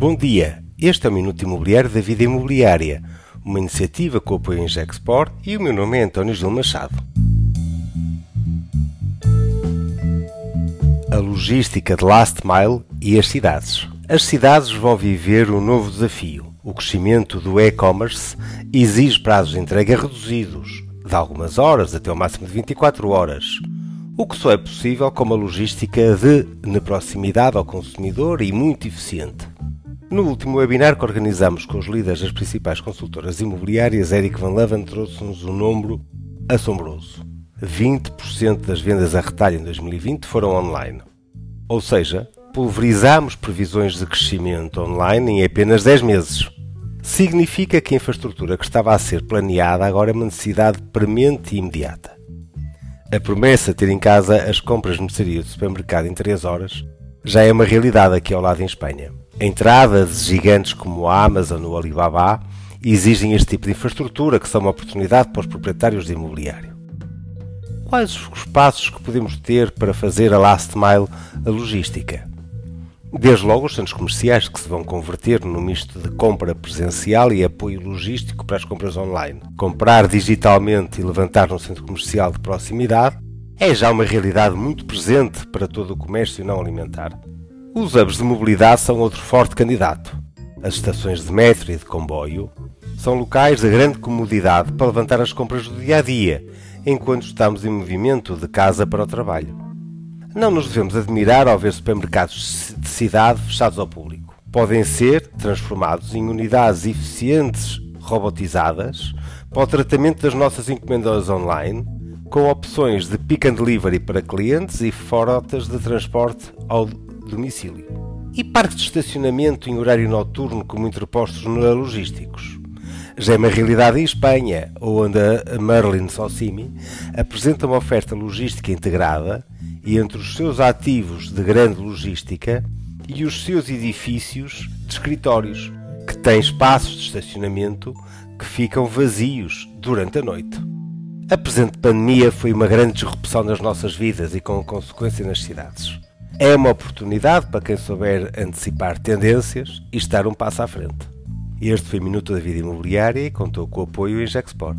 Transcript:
Bom dia, este é o Minuto Imobiliário da Vida Imobiliária, uma iniciativa com apoio em Gexport e o meu nome é António Gil Machado. A logística de last mile e as cidades. As cidades vão viver um novo desafio. O crescimento do e-commerce exige prazos de entrega reduzidos, de algumas horas até o máximo de 24 horas, o que só é possível com uma logística de na proximidade ao consumidor e muito eficiente. No último webinar que organizamos com os líderes das principais consultoras imobiliárias, Eric Van Leeuwen trouxe-nos um número assombroso. 20% das vendas a retalho em 2020 foram online. Ou seja, pulverizamos previsões de crescimento online em apenas 10 meses. Significa que a infraestrutura que estava a ser planeada agora é uma necessidade premente e imediata. A promessa de ter em casa as compras de mercearia do supermercado em 3 horas já é uma realidade aqui ao lado em Espanha. A entrada de gigantes como a Amazon ou Alibaba exigem este tipo de infraestrutura que são uma oportunidade para os proprietários de imobiliário. Quais os passos que podemos ter para fazer a last mile a logística? Desde logo os centros comerciais que se vão converter no misto de compra presencial e apoio logístico para as compras online. Comprar digitalmente e levantar no centro comercial de proximidade é já uma realidade muito presente para todo o comércio não alimentar. Os hubs de mobilidade são outro forte candidato. As estações de metro e de comboio são locais de grande comodidade para levantar as compras do dia a dia, enquanto estamos em movimento de casa para o trabalho. Não nos devemos admirar ao ver supermercados de cidade fechados ao público. Podem ser transformados em unidades eficientes robotizadas para o tratamento das nossas encomendas online, com opções de pick and delivery para clientes e frotas de transporte ao domicílio. E parques de estacionamento em horário noturno como interpostos logísticos. Já é uma realidade em Espanha, onde a Merlin Socimi apresenta uma oferta logística integrada e entre os seus ativos de grande logística e os seus edifícios de escritórios, que têm espaços de estacionamento que ficam vazios durante a noite. A presente pandemia foi uma grande disrupção nas nossas vidas e com consequência nas cidades. É uma oportunidade para quem souber antecipar tendências e estar um passo à frente. Este foi Minuto da Vida Imobiliária e contou com o apoio em Gexport.